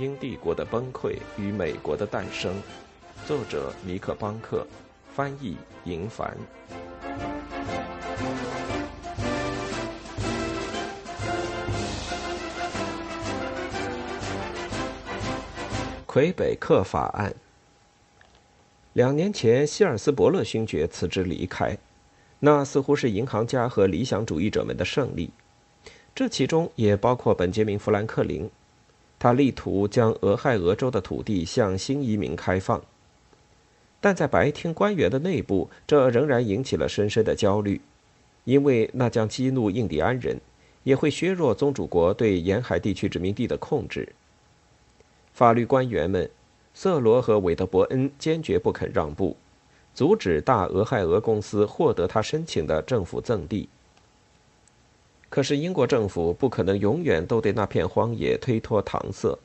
英帝国的崩溃与美国的诞生，作者尼克·邦克，翻译银凡。魁北克法案。两年前，希尔斯伯勒勋爵辞职离开，那似乎是银行家和理想主义者们的胜利。这其中也包括本杰明·富兰克林，他力图将俄亥俄州的土地向新移民开放。但在白厅官员的内部，这仍然引起了深深的焦虑，因为那将激怒印第安人，也会削弱宗主国对沿海地区殖民地的控制。法律官员们，瑟罗和韦德伯恩坚决不肯让步，阻止大俄亥俄公司获得他申请的政府赠地。可是英国政府不可能永远都对那片荒野推脱搪塞。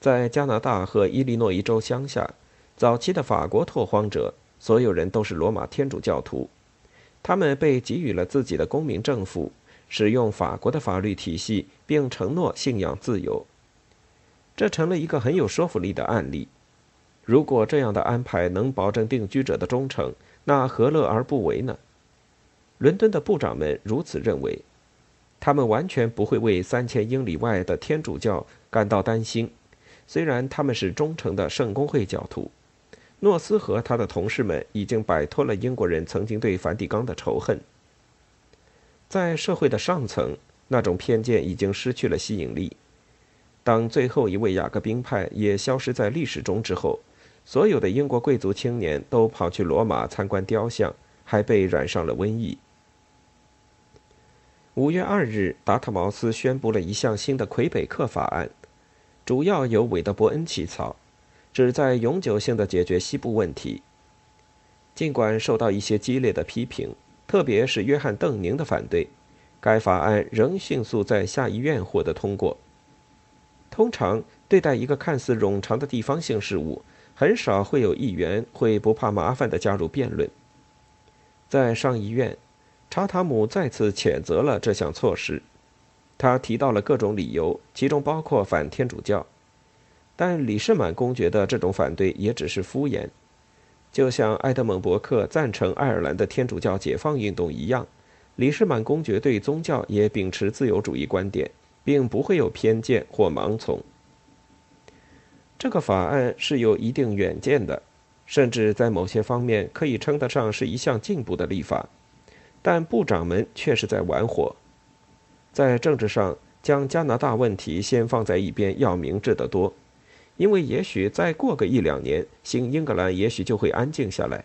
在加拿大和伊利诺伊州乡下，早期的法国拓荒者，所有人都是罗马天主教徒，他们被给予了自己的公民政府，使用法国的法律体系，并承诺信仰自由。这成了一个很有说服力的案例。如果这样的安排能保证定居者的忠诚，那何乐而不为呢？伦敦的部长们如此认为。他们完全不会为三千英里外的天主教感到担心，虽然他们是忠诚的圣公会教徒。诺斯和他的同事们已经摆脱了英国人曾经对梵蒂冈的仇恨。在社会的上层，那种偏见已经失去了吸引力。当最后一位雅各宾派也消失在历史中之后，所有的英国贵族青年都跑去罗马参观雕像，还被染上了瘟疫。五月二日，达特茅斯宣布了一项新的魁北克法案，主要由韦德伯恩起草，旨在永久性的解决西部问题。尽管受到一些激烈的批评，特别是约翰·邓宁的反对，该法案仍迅速在下议院获得通过。通常，对待一个看似冗长的地方性事务，很少会有议员会不怕麻烦的加入辩论。在上议院。查塔姆再次谴责了这项措施，他提到了各种理由，其中包括反天主教。但李士满公爵的这种反对也只是敷衍，就像埃德蒙·伯克赞成爱尔兰的天主教解放运动一样，李士满公爵对宗教也秉持自由主义观点，并不会有偏见或盲从。这个法案是有一定远见的，甚至在某些方面可以称得上是一项进步的立法。但部长们却是在玩火，在政治上将加拿大问题先放在一边要明智得多，因为也许再过个一两年，新英格兰也许就会安静下来。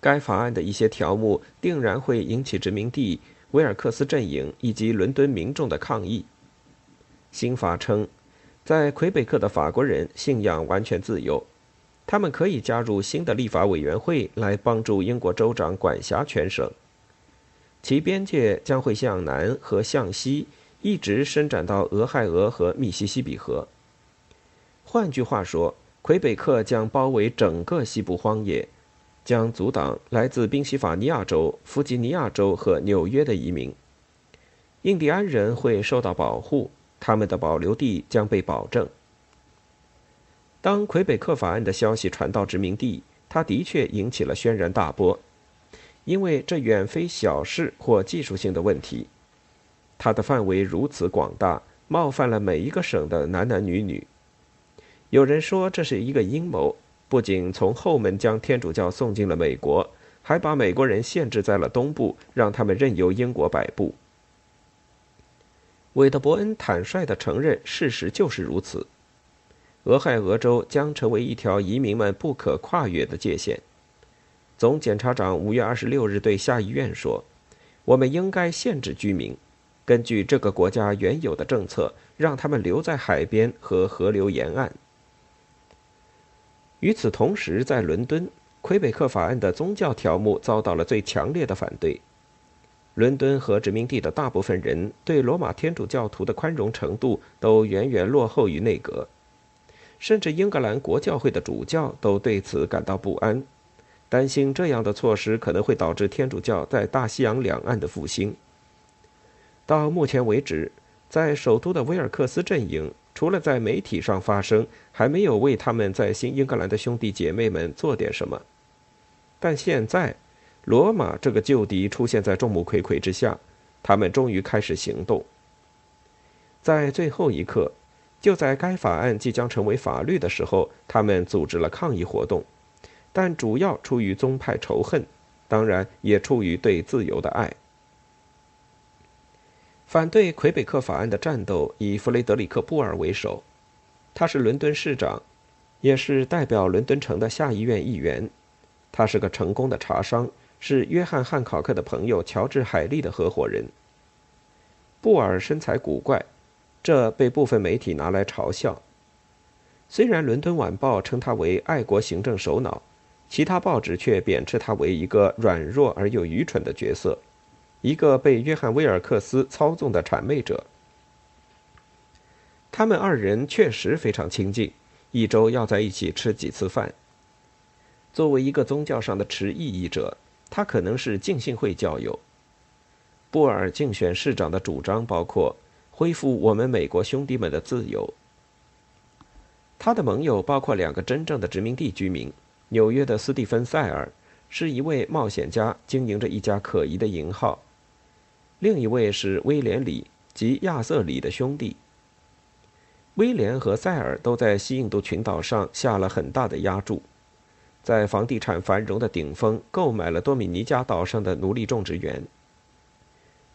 该法案的一些条目定然会引起殖民地威尔克斯阵营以及伦敦民众的抗议。新法称，在魁北克的法国人信仰完全自由。他们可以加入新的立法委员会来帮助英国州长管辖全省。其边界将会向南和向西一直伸展到俄亥俄和密西西比河。换句话说，魁北克将包围整个西部荒野，将阻挡来自宾夕法尼亚州、弗吉尼亚州和纽约的移民。印第安人会受到保护，他们的保留地将被保证。当魁北克法案的消息传到殖民地，它的确引起了轩然大波，因为这远非小事或技术性的问题。它的范围如此广大，冒犯了每一个省的男男女女。有人说这是一个阴谋，不仅从后门将天主教送进了美国，还把美国人限制在了东部，让他们任由英国摆布。韦德伯恩坦率地承认，事实就是如此。俄亥俄州将成为一条移民们不可跨越的界限。总检察长五月二十六日对下议院说：“我们应该限制居民，根据这个国家原有的政策，让他们留在海边和河流沿岸。”与此同时，在伦敦，魁北克法案的宗教条目遭到了最强烈的反对。伦敦和殖民地的大部分人对罗马天主教徒的宽容程度都远远落后于内阁。甚至英格兰国教会的主教都对此感到不安，担心这样的措施可能会导致天主教在大西洋两岸的复兴。到目前为止，在首都的威尔克斯阵营，除了在媒体上发声，还没有为他们在新英格兰的兄弟姐妹们做点什么。但现在，罗马这个旧敌出现在众目睽睽之下，他们终于开始行动。在最后一刻，就在该法案即将成为法律的时候，他们组织了抗议活动，但主要出于宗派仇恨，当然也出于对自由的爱。反对魁北克法案的战斗以弗雷德里克·布尔为首，他是伦敦市长，也是代表伦敦城的下议院议员。他是个成功的茶商，是约翰·汉考克的朋友乔治·海利的合伙人。布尔身材古怪，这被部分媒体拿来嘲笑。虽然《伦敦晚报》称他为爱国行政首脑，其他报纸却贬斥他为一个软弱而又愚蠢的角色。一个被约翰·威尔克斯操纵的谄媚者。他们二人确实非常亲近，一周要在一起吃几次饭。作为一个宗教上的持异议者，他可能是浸信会教友。布尔竞选市长的主张包括恢复我们美国兄弟们的自由。他的盟友包括两个真正的殖民地居民：纽约的斯蒂芬·塞尔是一位冒险家，经营着一家可疑的银号。另一位是威廉·里及亚瑟·里的兄弟。威廉和塞尔都在西印度群岛上下了很大的压注，在房地产繁荣的顶峰购买了多米尼加岛上的奴隶种植园。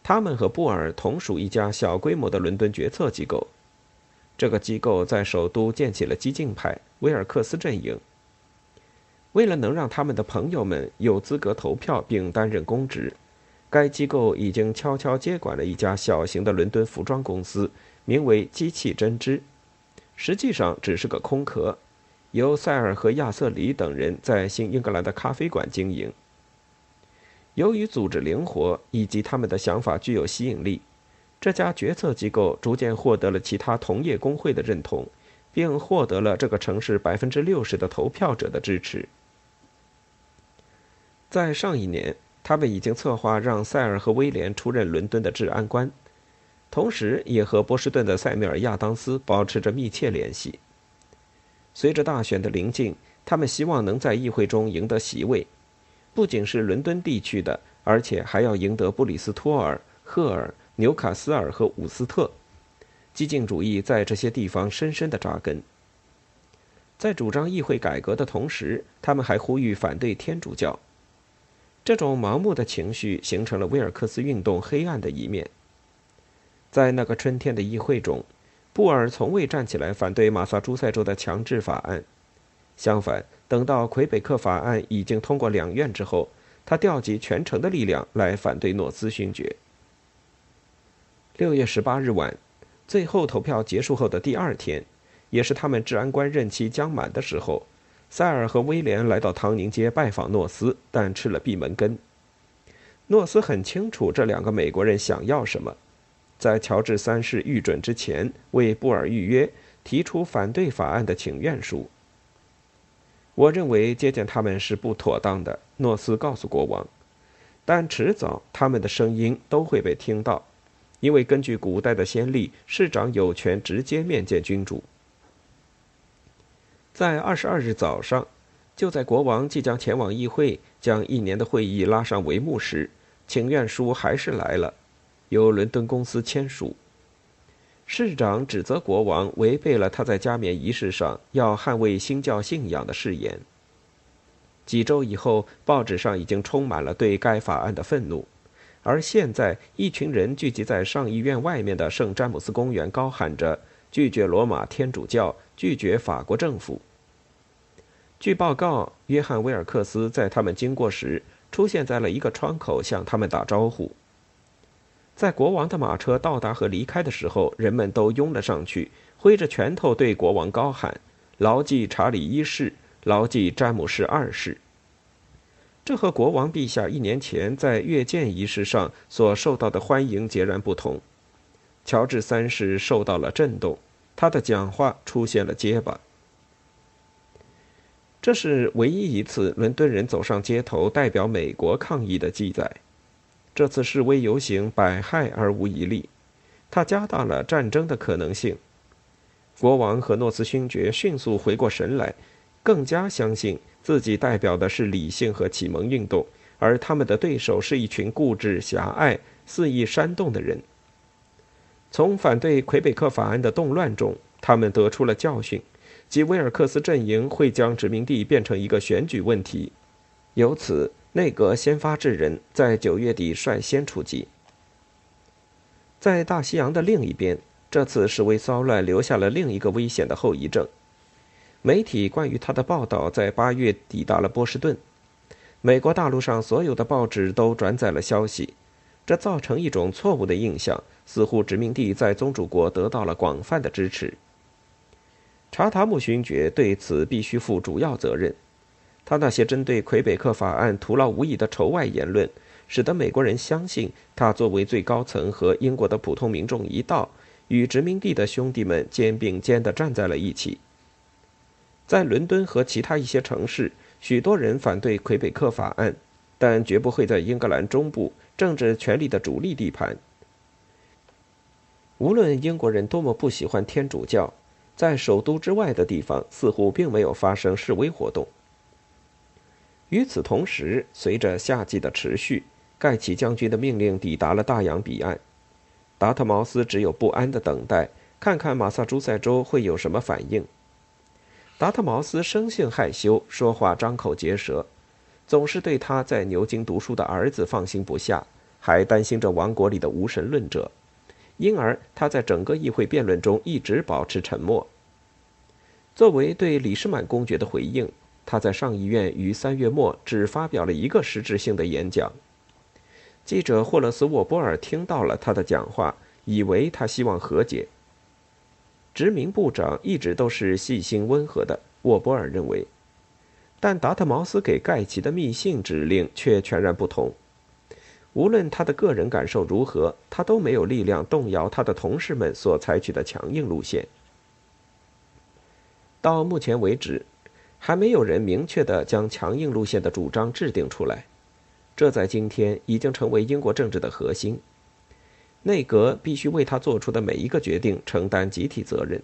他们和布尔同属一家小规模的伦敦决策机构，这个机构在首都建起了激进派威尔克斯阵营。为了能让他们的朋友们有资格投票并担任公职。该机构已经悄悄接管了一家小型的伦敦服装公司，名为“机器针织”，实际上只是个空壳，由塞尔和亚瑟里等人在新英格兰的咖啡馆经营。由于组织灵活以及他们的想法具有吸引力，这家决策机构逐渐获得了其他同业工会的认同，并获得了这个城市百分之六十的投票者的支持。在上一年。他们已经策划让塞尔和威廉出任伦敦的治安官，同时也和波士顿的塞缪尔·亚当斯保持着密切联系。随着大选的临近，他们希望能在议会中赢得席位，不仅是伦敦地区的，而且还要赢得布里斯托尔、赫尔、纽卡斯尔和伍斯特。激进主义在这些地方深深的扎根。在主张议会改革的同时，他们还呼吁反对天主教。这种盲目的情绪形成了威尔克斯运动黑暗的一面。在那个春天的议会中，布尔从未站起来反对马萨诸塞州的强制法案。相反，等到魁北克法案已经通过两院之后，他调集全城的力量来反对诺斯勋爵。六月十八日晚，最后投票结束后的第二天，也是他们治安官任期将满的时候。塞尔和威廉来到唐宁街拜访诺斯，但吃了闭门羹。诺斯很清楚这两个美国人想要什么，在乔治三世御准之前，为布尔预约，提出反对法案的请愿书。我认为接见他们是不妥当的，诺斯告诉国王。但迟早他们的声音都会被听到，因为根据古代的先例，市长有权直接面见君主。在二十二日早上，就在国王即将前往议会，将一年的会议拉上帷幕时，请愿书还是来了，由伦敦公司签署。市长指责国王违背了他在加冕仪式上要捍卫新教信仰的誓言。几周以后，报纸上已经充满了对该法案的愤怒，而现在，一群人聚集在上议院外面的圣詹姆斯公园，高喊着。拒绝罗马天主教，拒绝法国政府。据报告，约翰·威尔克斯在他们经过时出现在了一个窗口，向他们打招呼。在国王的马车到达和离开的时候，人们都拥了上去，挥着拳头对国王高喊：“牢记查理一世，牢记詹姆士二世。”这和国王陛下一年前在阅见仪式上所受到的欢迎截然不同。乔治三世受到了震动，他的讲话出现了结巴。这是唯一一次伦敦人走上街头代表美国抗议的记载。这次示威游行百害而无一利，它加大了战争的可能性。国王和诺斯勋爵迅速回过神来，更加相信自己代表的是理性和启蒙运动，而他们的对手是一群固执、狭隘、肆意煽动的人。从反对魁北克法案的动乱中，他们得出了教训，即威尔克斯阵营会将殖民地变成一个选举问题。由此，内阁先发制人，在九月底率先出击。在大西洋的另一边，这次示威骚乱留下了另一个危险的后遗症。媒体关于他的报道在八月抵达了波士顿，美国大陆上所有的报纸都转载了消息，这造成一种错误的印象，似乎殖民地在宗主国得到了广泛的支持。查塔姆勋爵对此必须负主要责任。他那些针对魁北克法案徒劳无益的仇外言论，使得美国人相信他作为最高层和英国的普通民众一道，与殖民地的兄弟们肩并肩地站在了一起。在伦敦和其他一些城市，许多人反对魁北克法案，但绝不会在英格兰中部政治权力的主力地盘。无论英国人多么不喜欢天主教，在首都之外的地方似乎并没有发生示威活动。与此同时，随着夏季的持续，盖奇将军的命令抵达了大洋彼岸。达特茅斯只有不安的等待，看看马萨诸塞州会有什么反应。达特茅斯生性害羞，说话张口结舌，总是对他在牛津读书的儿子放心不下，还担心着王国里的无神论者，因而他在整个议会辩论中一直保持沉默。作为对李士满公爵的回应。他在上议院于三月末只发表了一个实质性的演讲。记者霍勒斯·沃波尔听到了他的讲话，以为他希望和解。殖民部长一直都是细心温和的，沃波尔认为，但达特茅斯给盖奇的密信指令却全然不同。无论他的个人感受如何，他都没有力量动摇他的同事们所采取的强硬路线。到目前为止。还没有人明确地将强硬路线的主张制定出来，这在今天已经成为英国政治的核心。内阁必须为他做出的每一个决定承担集体责任，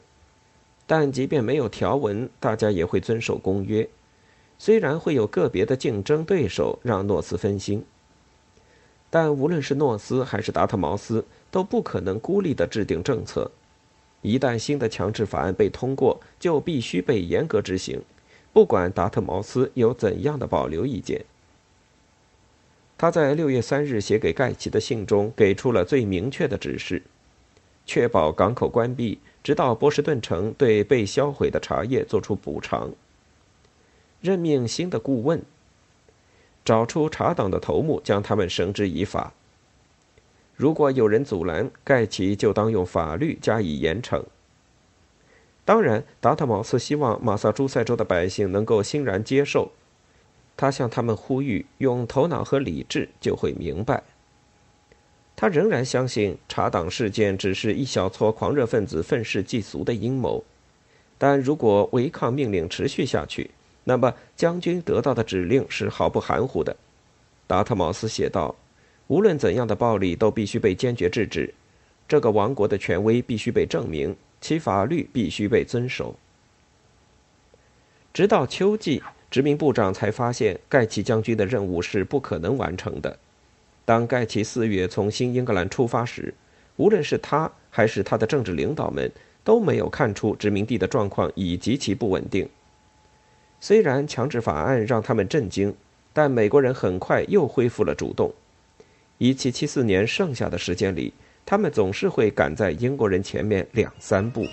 但即便没有条文，大家也会遵守公约。虽然会有个别的竞争对手让诺斯分心，但无论是诺斯还是达特茅斯都不可能孤立地制定政策。一旦新的强制法案被通过，就必须被严格执行。不管达特茅斯有怎样的保留意见，他在六月三日写给盖奇的信中给出了最明确的指示：确保港口关闭，直到波士顿城对被销毁的茶叶做出补偿；任命新的顾问，找出茶党的头目，将他们绳之以法；如果有人阻拦，盖奇就当用法律加以严惩。当然，达特茅斯希望马萨诸塞州的百姓能够欣然接受。他向他们呼吁，用头脑和理智就会明白。他仍然相信查党事件只是一小撮狂热分子愤世嫉俗的阴谋。但如果违抗命令持续下去，那么将军得到的指令是毫不含糊的。达特茅斯写道：“无论怎样的暴力都必须被坚决制止。这个王国的权威必须被证明。”其法律必须被遵守。直到秋季，殖民部长才发现盖奇将军的任务是不可能完成的。当盖奇四月从新英格兰出发时，无论是他还是他的政治领导们都没有看出殖民地的状况已极其不稳定。虽然强制法案让他们震惊，但美国人很快又恢复了主动。1774年剩下的时间里。他们总是会赶在英国人前面两三步。